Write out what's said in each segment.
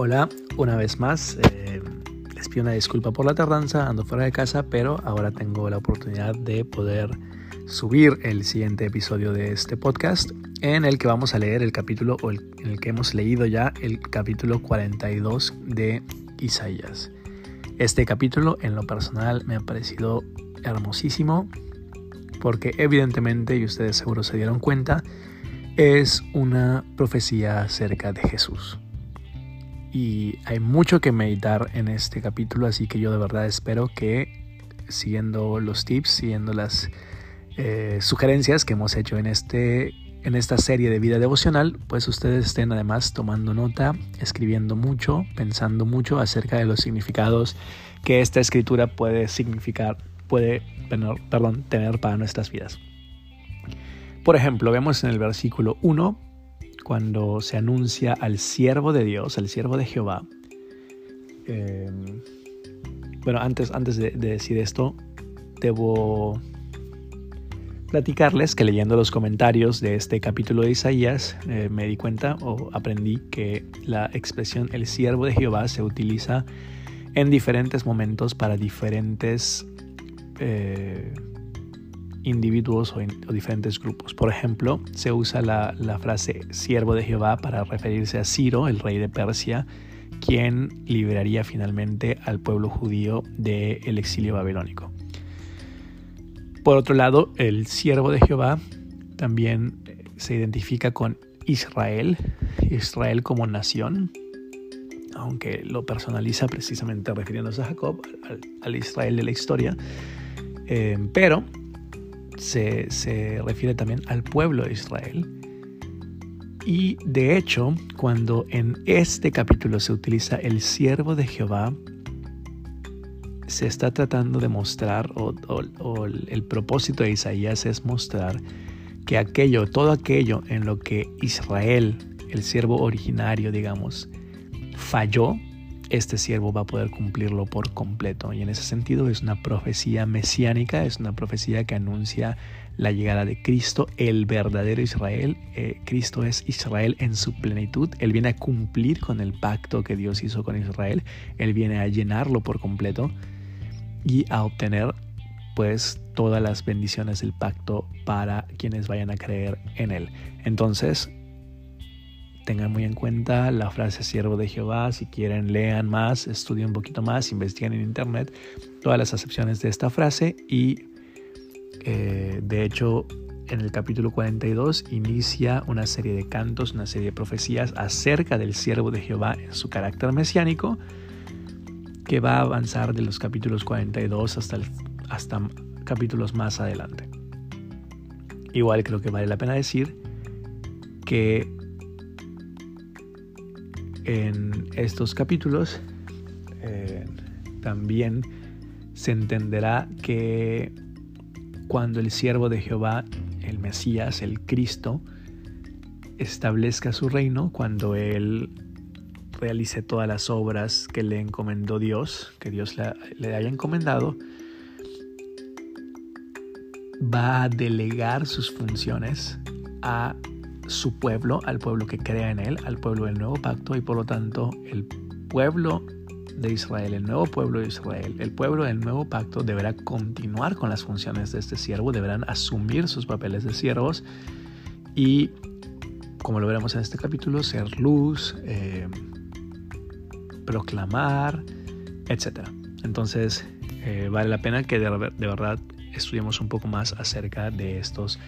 Hola, una vez más. Eh, les pido una disculpa por la tardanza, ando fuera de casa, pero ahora tengo la oportunidad de poder subir el siguiente episodio de este podcast en el que vamos a leer el capítulo, o en el que hemos leído ya el capítulo 42 de Isaías. Este capítulo en lo personal me ha parecido hermosísimo porque evidentemente, y ustedes seguro se dieron cuenta, es una profecía acerca de Jesús y hay mucho que meditar en este capítulo, así que yo de verdad espero que siguiendo los tips, siguiendo las eh, sugerencias que hemos hecho en, este, en esta serie de vida devocional, pues ustedes estén además tomando nota, escribiendo mucho, pensando mucho acerca de los significados que esta escritura puede significar, puede perdón, tener para nuestras vidas. Por ejemplo, vemos en el versículo 1 cuando se anuncia al siervo de Dios, al siervo de Jehová. Em, bueno, antes, antes de, decir esto, debo platicarles que leyendo los comentarios de este capítulo de Isaías eh, me di cuenta o aprendí que la expresión el siervo de Jehová se utiliza en diferentes momentos para diferentes eh, individuos o, diferentes grupos. Por ejemplo, se usa la, frase siervo de Jehová para referirse a Ciro, el rey de Persia, quien liberaría finalmente al pueblo judío del exilio babilónico. Por otro lado, el siervo de Jehová también se identifica con Israel, Israel como nación, aunque lo personaliza precisamente refiriéndose a Jacob, al, Israel de la historia. Eh, pero se, refiere también al pueblo de Israel. Y de hecho, cuando en este capítulo se utiliza el siervo de Jehová, se está tratando de mostrar, o, el propósito de Isaías es mostrar que aquello, todo aquello en lo que Israel, el siervo originario, digamos, falló, este siervo va a poder cumplirlo por completo. Y en ese sentido es una profecía mesiánica, es una profecía que anuncia la llegada de Cristo, el verdadero Israel. Eh, Cristo es Israel en su plenitud. Él viene a cumplir con el pacto que Dios hizo con Israel. Él viene a llenarlo por completo y a obtener pues todas las bendiciones del pacto para quienes vayan a creer en él. Entonces, tengan muy en cuenta la frase siervo de Jehová. Si quieren, lean más, estudien un poquito más, investiguen en internet todas las acepciones de esta frase y eh, de hecho en el capítulo 42 inicia una serie de cantos, una serie de profecías acerca del siervo de Jehová en su carácter mesiánico que va a avanzar de los capítulos 42 hasta, hasta capítulos más adelante. Igual creo que vale la pena decir que en estos capítulos eh, también se entenderá que cuando el siervo de Jehová, el Mesías, el Cristo, establezca su reino, cuando Él realice todas las obras que le encomendó Dios, que Dios le, le haya encomendado, va a delegar sus funciones a su pueblo, al pueblo que crea en él, al pueblo del nuevo pacto y por lo tanto el pueblo de Israel, el nuevo pueblo de Israel, el pueblo del nuevo pacto deberá continuar con las funciones de este siervo, deberán asumir sus papeles de siervos y, como lo veremos en este capítulo, ser luz, eh, proclamar, etc. Entonces, eh, vale la pena que de, de verdad estudiemos un poco más acerca de estos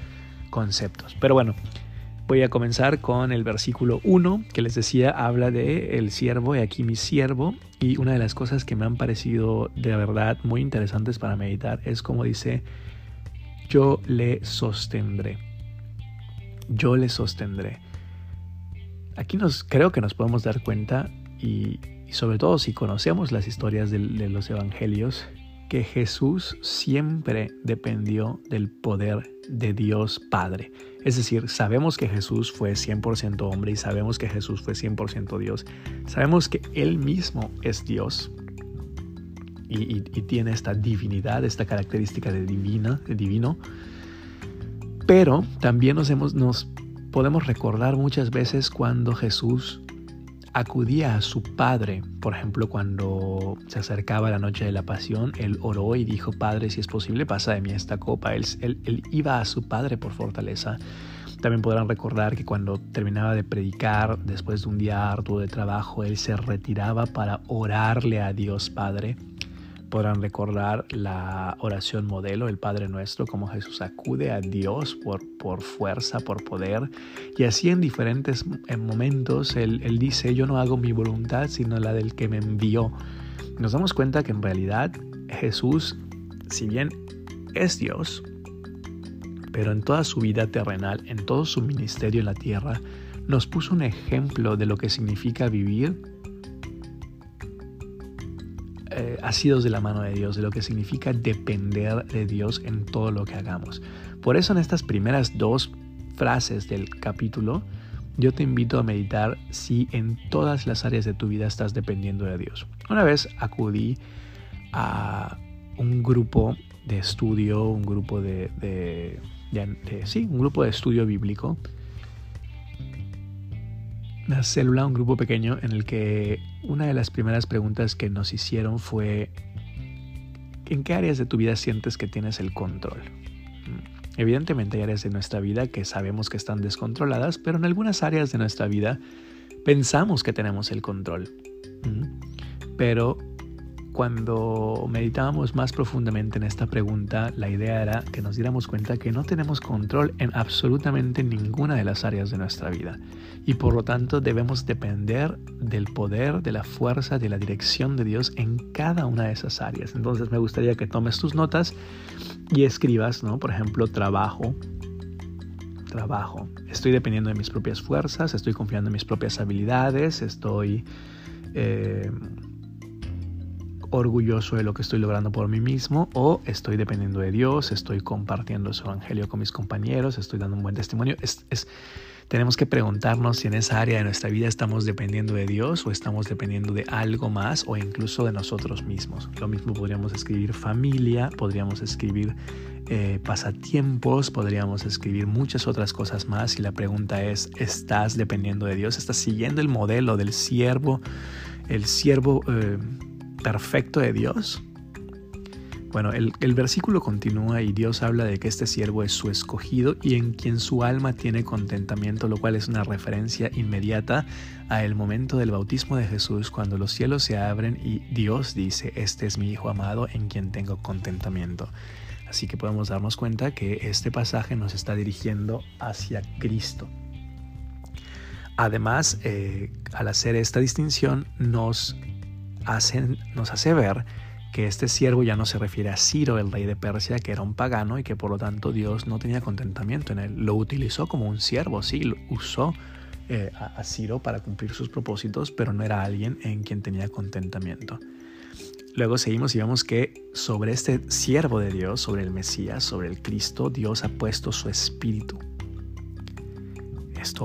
conceptos. Pero bueno, Voy a comenzar con el versículo 1 que les decía, habla de el siervo y aquí mi siervo. Y una de las cosas que me han parecido de verdad muy interesantes para meditar es como dice, yo le sostendré. Yo le sostendré. Aquí nos, creo que nos podemos dar cuenta y, sobre todo si conocemos las historias de los evangelios, que Jesús siempre dependió del poder de Dios Padre. Es decir, sabemos que Jesús fue 100% hombre y sabemos que Jesús fue 100% Dios. Sabemos que Él mismo es Dios y, tiene esta divinidad, esta característica de, divina, de divino. Pero también nos, hemos, nos podemos recordar muchas veces cuando Jesús acudía a su padre. Por ejemplo, cuando se acercaba la noche de la pasión, él oró y dijo, Padre, si es posible, pasa de mí esta copa. Él, iba a su padre por fortaleza. También podrán recordar que cuando terminaba de predicar, después de un día arduo de trabajo, él se retiraba para orarle a Dios Padre podrán recordar la oración modelo, el Padre Nuestro, como Jesús acude a Dios por, por fuerza, por poder. Y así en diferentes momentos él, él dice, yo no hago mi voluntad, sino la del que me envió. Nos damos cuenta que en realidad Jesús, si bien es Dios, pero en toda su vida terrenal, en todo su ministerio en la tierra, nos puso un ejemplo de lo que significa vivir eh, asidos de la mano de Dios, de lo que significa depender de Dios en todo lo que hagamos. Por eso en estas primeras dos frases del capítulo, yo te invito a meditar si en todas las áreas de tu vida estás dependiendo de Dios. Una vez acudí a un grupo de estudio, un grupo de, de sí, un grupo de estudio bíblico una célula, un grupo pequeño en el que una de las primeras preguntas que nos hicieron fue, ¿en qué áreas de tu vida sientes que tienes el control? Mm, evidentemente hay áreas de nuestra vida que sabemos que están descontroladas, pero en algunas áreas de nuestra vida pensamos que tenemos el control. Mm, pero cuando meditábamos más profundamente en esta pregunta, la idea era que nos diéramos cuenta que no tenemos control en absolutamente ninguna de las áreas de nuestra vida y por lo tanto debemos depender del poder, de la fuerza, de la dirección de Dios en cada una de esas áreas. Entonces me gustaría que tomes tus notas y escribas, ¿no? Por ejemplo, trabajo, trabajo. Estoy dependiendo de mis propias fuerzas, estoy confiando en mis propias habilidades, estoy... Eh, orgulloso de lo que estoy logrando por mí mismo o estoy dependiendo de Dios, estoy compartiendo su evangelio con mis compañeros, estoy dando un buen testimonio. Es, tenemos que preguntarnos si en esa área de nuestra vida estamos dependiendo de Dios o estamos dependiendo de algo más o incluso de nosotros mismos. Lo mismo podríamos escribir familia, podríamos escribir eh, pasatiempos, podríamos escribir muchas otras cosas más y la pregunta es, ¿estás dependiendo de Dios? ¿Estás siguiendo el modelo del siervo? El siervo... Eh, perfecto de Dios? Bueno, el, versículo continúa y Dios habla de que este siervo es su escogido y en quien su alma tiene contentamiento, lo cual es una referencia inmediata a el momento del bautismo de Jesús, cuando los cielos se abren y Dios dice, este es mi Hijo amado en quien tengo contentamiento. Así que podemos darnos cuenta que este pasaje nos está dirigiendo hacia Cristo. Además, eh, al hacer esta distinción, nos nos hace ver que este siervo ya no se refiere a Ciro, el rey de Persia, que era un pagano y que por lo tanto Dios no tenía contentamiento en él. Lo utilizó como un siervo, sí, lo usó eh, a, Ciro para cumplir sus propósitos, pero no era alguien en quien tenía contentamiento. Luego seguimos y vemos que sobre este siervo de Dios, sobre el Mesías, sobre el Cristo, Dios ha puesto su espíritu.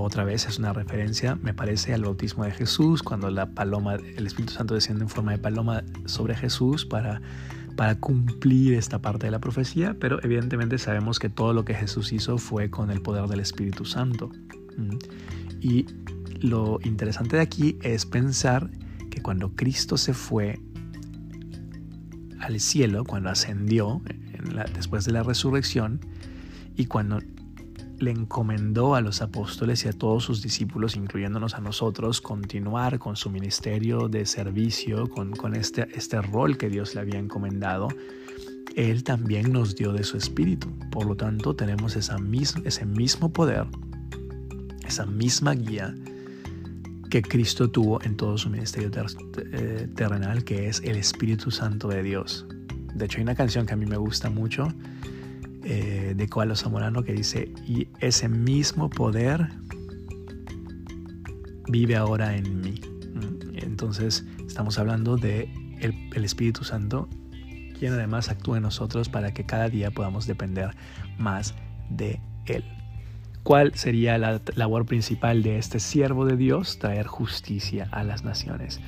Otra vez es una referencia, me parece, al bautismo de Jesús, cuando la paloma, el Espíritu Santo desciende en forma de paloma sobre Jesús para, para cumplir esta parte de la profecía, pero evidentemente sabemos que todo lo que Jesús hizo fue con el poder del Espíritu Santo. Mm. Y lo interesante de aquí es pensar que cuando Cristo se fue al cielo, cuando ascendió después de la resurrección, y cuando le encomendó a los apóstoles y a todos sus discípulos, incluyéndonos a nosotros, continuar con su ministerio de servicio, con, con este, este rol que Dios le había encomendado. Él también nos dio de su espíritu. Por lo tanto, tenemos esa ese mismo poder, esa misma guía que Cristo tuvo en todo su ministerio eh, terrenal, que es el Espíritu Santo de Dios. De hecho, hay una canción que a mí me gusta mucho, de Coalo Zamorano que dice, y ese mismo poder vive ahora en mí. Mm, entonces estamos hablando de el, Espíritu Santo, quien además actúa en nosotros para que cada día podamos depender más de Él. ¿Cuál sería la labor principal de este siervo de Dios? Traer justicia a las naciones.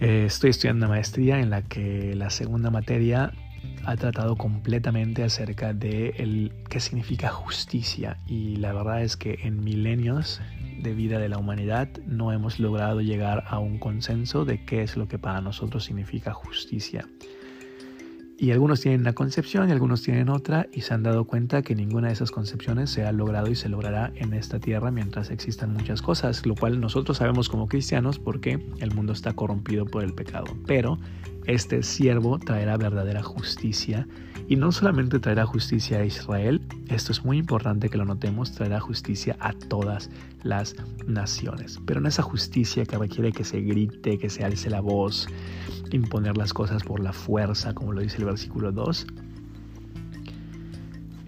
Eh, estoy estudiando una maestría en la que la segunda materia ha tratado completamente acerca de el, qué significa justicia y la verdad es que en milenios de vida de la humanidad no hemos logrado llegar a un consenso de qué es lo que para nosotros significa justicia. Y algunos tienen una concepción y algunos tienen otra y se han dado cuenta que ninguna de esas concepciones se ha logrado y se logrará en esta tierra mientras existan muchas cosas, lo cual nosotros sabemos como cristianos porque el mundo está corrompido por el pecado. Pero este siervo traerá verdadera justicia y no solamente traerá justicia a Israel, esto es muy importante que lo notemos, traerá justicia a todas las naciones. Pero no esa justicia que requiere que se grite, que se alce la voz, imponer las cosas por la fuerza, como lo dice el versículo 2.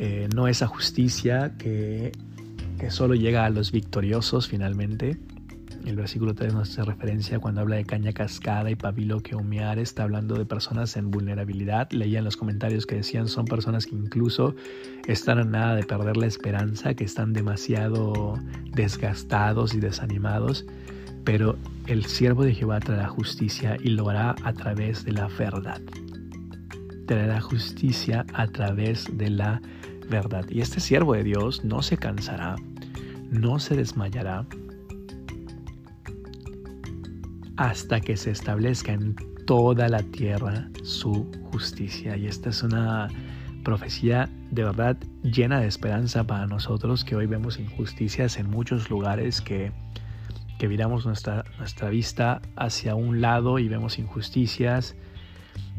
Eh, no esa justicia que, que solo llega a los victoriosos finalmente, el versículo 3 nos hace referencia cuando habla de caña cascada y pabilo que humear, está hablando de personas en vulnerabilidad. Leía en los comentarios que decían son personas que incluso están a nada de perder la esperanza, que están demasiado desgastados y desanimados. Pero el siervo de Jehová traerá justicia y lo hará a través de la verdad. Traerá justicia a través de la verdad. Y este siervo de Dios no se cansará, no se desmayará hasta que se establezca en toda la tierra su justicia. Y esta es una profecía de verdad llena de esperanza para nosotros que hoy vemos injusticias en muchos lugares que, que viramos nuestra, nuestra vista hacia un lado y vemos injusticias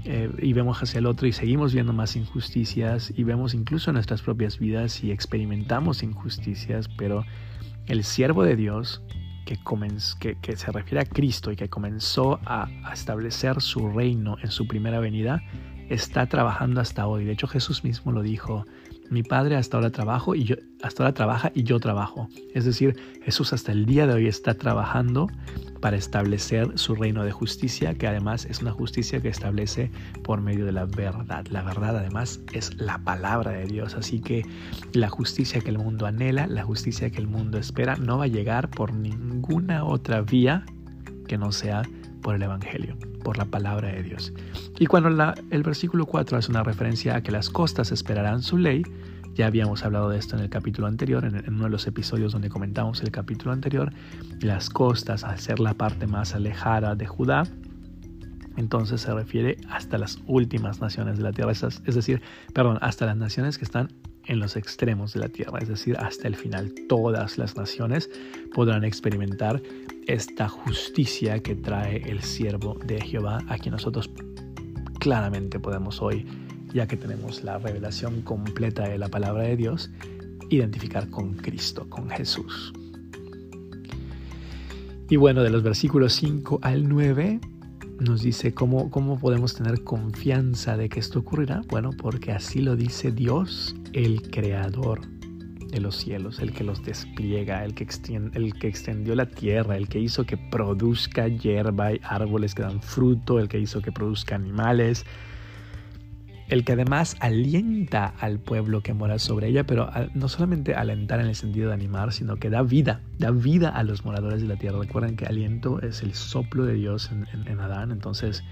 eh, y vemos hacia el otro y seguimos viendo más injusticias y vemos incluso nuestras propias vidas y experimentamos injusticias, pero el siervo de Dios que, que, se refiere a Cristo y que comenzó a, a establecer su reino en su primera venida, está trabajando hasta hoy. De hecho, Jesús mismo lo dijo mi padre hasta ahora y yo hasta ahora trabaja y yo trabajo. Es decir, Jesús hasta el día de hoy está trabajando para establecer su reino de justicia, que además es una justicia que establece por medio de la verdad. La verdad además es la palabra de Dios, así que la justicia que el mundo anhela, la justicia que el mundo espera, no va a llegar por ninguna otra vía que no sea por el Evangelio, por la palabra de Dios. Y cuando el versículo 4 hace una referencia a que las costas esperarán su ley, ya habíamos hablado de esto en el capítulo anterior, en, uno de los episodios donde comentamos el capítulo anterior, las costas al ser la parte más alejada de Judá, entonces se refiere hasta las últimas naciones de la tierra, es decir, perdón, hasta las naciones que están en los extremos de la tierra, es decir, hasta el final. Todas las naciones podrán experimentar esta justicia que trae el siervo de Jehová, a quien nosotros claramente podemos hoy, ya que tenemos la revelación completa de la palabra de Dios, identificar con Cristo, con Jesús. Y bueno, de los versículos 5 al 9 nos dice cómo, cómo podemos tener confianza de que esto ocurrirá. Bueno, porque así lo dice Dios, el creador de los cielos, el que los despliega, el que, el que extendió la tierra, el que hizo que produzca hierba y árboles que dan fruto, el que hizo que produzca animales, el que además alienta al pueblo que mora sobre ella, pero no solamente alentar en el sentido de animar, sino que da vida, da vida a los moradores de la tierra. Recuerden que aliento es el soplo de Dios en, Adán, entonces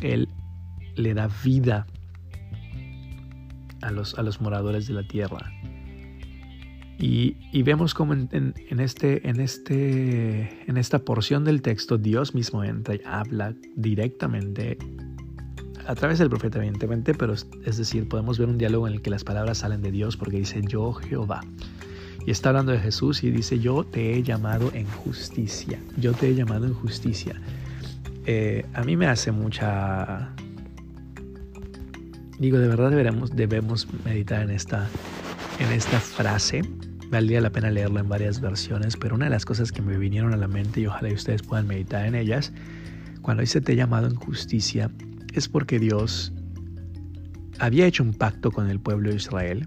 Él le da vida a los, a los moradores de la tierra. Y, vemos como en, este, en, este, en esta porción del texto Dios mismo entra y habla directamente a través del profeta, evidentemente, pero es decir, podemos ver un diálogo en el que las palabras salen de Dios porque dice yo Jehová. Y está hablando de Jesús y dice yo te he llamado en justicia. Yo te he llamado en justicia. Eh, a mí me hace mucha... Digo, de verdad debemos, debemos meditar en esta, en esta frase. Valdría la pena leerla en varias versiones, pero una de las cosas que me vinieron a la mente y ojalá ustedes puedan meditar en ellas, cuando dice te he llamado en justicia, es porque Dios había hecho un pacto con el pueblo de Israel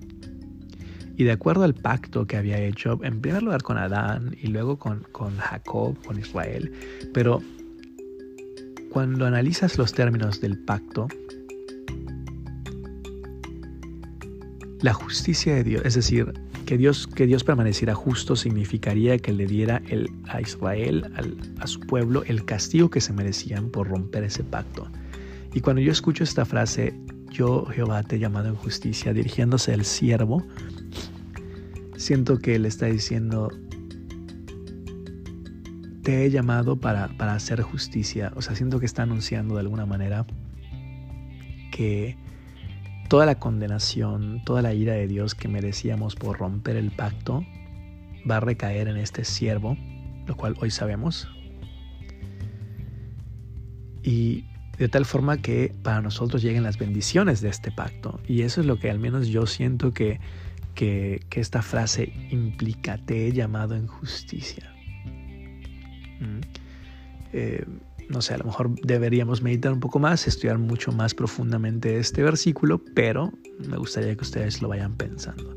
y de acuerdo al pacto que había hecho, en primer lugar con Adán y luego con, con Jacob, con Israel, pero cuando analizas los términos del pacto, la justicia de Dios, es decir, que Dios, que Dios permaneciera justo significaría que le diera el, a Israel, a su pueblo, el castigo que se merecían por romper ese pacto. Y cuando yo escucho esta frase, yo Jehová te he llamado en justicia, dirigiéndose al siervo, siento que él está diciendo, te he llamado para, para hacer justicia. O sea, siento que está anunciando de alguna manera que toda la condenación, toda la ira de Dios que merecíamos por romper el pacto va a recaer en este siervo, lo cual hoy sabemos. Y de tal forma que para nosotros lleguen las bendiciones de este pacto. Y eso es lo que al menos yo siento que, que, esta frase implica, te he llamado en justicia. Mm. Eh, no sé, a lo mejor deberíamos meditar un poco más, estudiar mucho más profundamente este versículo, pero me gustaría que ustedes lo vayan pensando.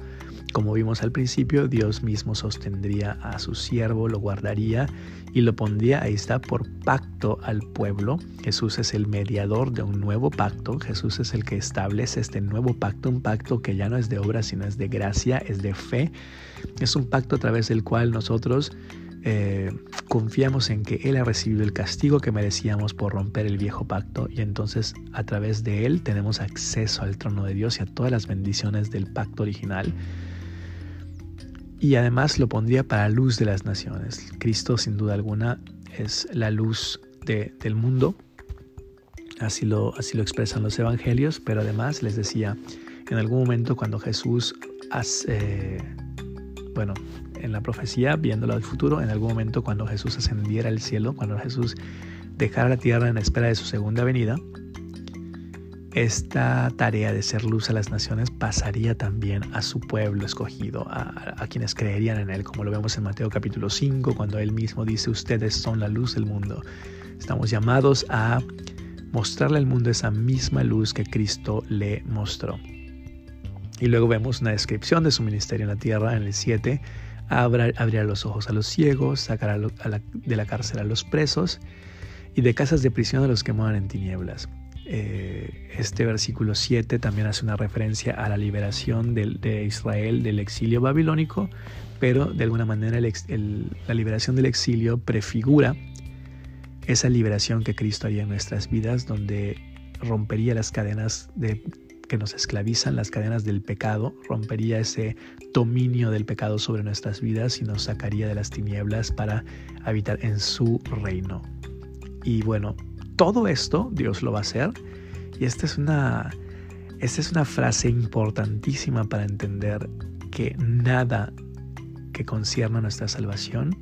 Como vimos al principio, Dios mismo sostendría a su siervo, lo guardaría y lo pondría, ahí está, por pacto al pueblo. Jesús es el mediador de un nuevo pacto, Jesús es el que establece este nuevo pacto, un pacto que ya no es de obra, sino es de gracia, es de fe. Es un pacto a través del cual nosotros eh, confiamos en que Él ha recibido el castigo que merecíamos por romper el viejo pacto y entonces a través de Él tenemos acceso al trono de Dios y a todas las bendiciones del pacto original. Y además lo pondría para luz de las naciones. Cristo sin duda alguna es la luz del mundo. Así lo, así lo expresan los evangelios, pero además les decía, en algún momento cuando Jesús hace, bueno, en la profecía, viéndolo al futuro, en algún momento cuando Jesús ascendiera al cielo, cuando Jesús dejara la tierra en espera de su segunda venida, esta tarea de ser luz a las naciones pasaría también a su pueblo escogido, a, quienes creerían en él, como lo vemos en Mateo capítulo 5, cuando él mismo dice, ustedes son la luz del mundo. Estamos llamados a mostrarle al mundo esa misma luz que Cristo le mostró. Y luego vemos una descripción de su ministerio en la tierra en el 7, abrirá los ojos a los ciegos, sacará de la cárcel a los presos y de casas de prisión a los que moran en tinieblas. Eh, este versículo 7 también hace una referencia a la liberación de, Israel del exilio babilónico, pero de alguna manera la liberación del exilio prefigura esa liberación que Cristo haría en nuestras vidas, donde rompería las cadenas de que nos esclavizan las cadenas del pecado, rompería ese dominio del pecado sobre nuestras vidas y nos sacaría de las tinieblas para habitar en su reino. Y bueno, todo esto Dios lo va a hacer y esta es una, esta es una frase importantísima para entender que nada que concierne a nuestra salvación,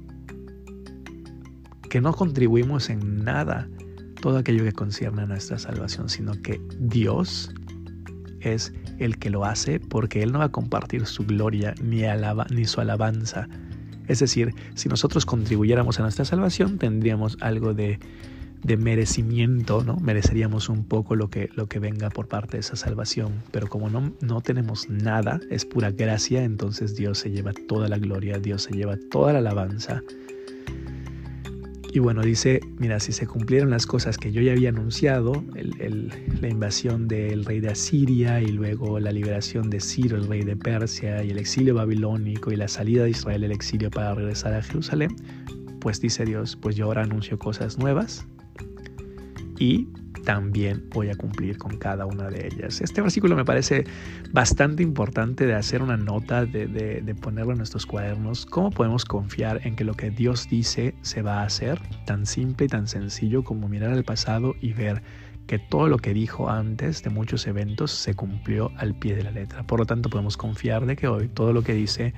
que no contribuimos en nada todo aquello que concierne a nuestra salvación, sino que Dios es el que lo hace porque Él no va a compartir su gloria ni, alaba, ni su alabanza. Es decir, si nosotros contribuyéramos a nuestra salvación, tendríamos algo de, de merecimiento, ¿no? Mereceríamos un poco lo que, lo que venga por parte de esa salvación. Pero como no, no tenemos nada, es pura gracia, entonces Dios se lleva toda la gloria, Dios se lleva toda la alabanza. Y bueno, dice, mira, si se cumplieron las cosas que yo ya había anunciado, la invasión del rey de Asiria y luego la liberación de Ciro, el rey de Persia, y el exilio babilónico y la salida de Israel del exilio para regresar a Jerusalén, pues dice Dios, pues yo ahora anuncio cosas nuevas. Y también voy a cumplir con cada una de ellas. Este versículo me parece bastante importante de hacer una nota, de, ponerlo en nuestros cuadernos. ¿Cómo podemos confiar en que lo que Dios dice se va a hacer? Tan simple y tan sencillo como mirar al pasado y ver que todo lo que dijo antes de muchos eventos se cumplió al pie de la letra. Por lo tanto, podemos confiar de que hoy todo lo que dice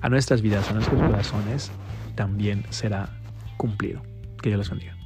a nuestras vidas, a nuestros corazones, también será cumplido. Que Dios los bendiga.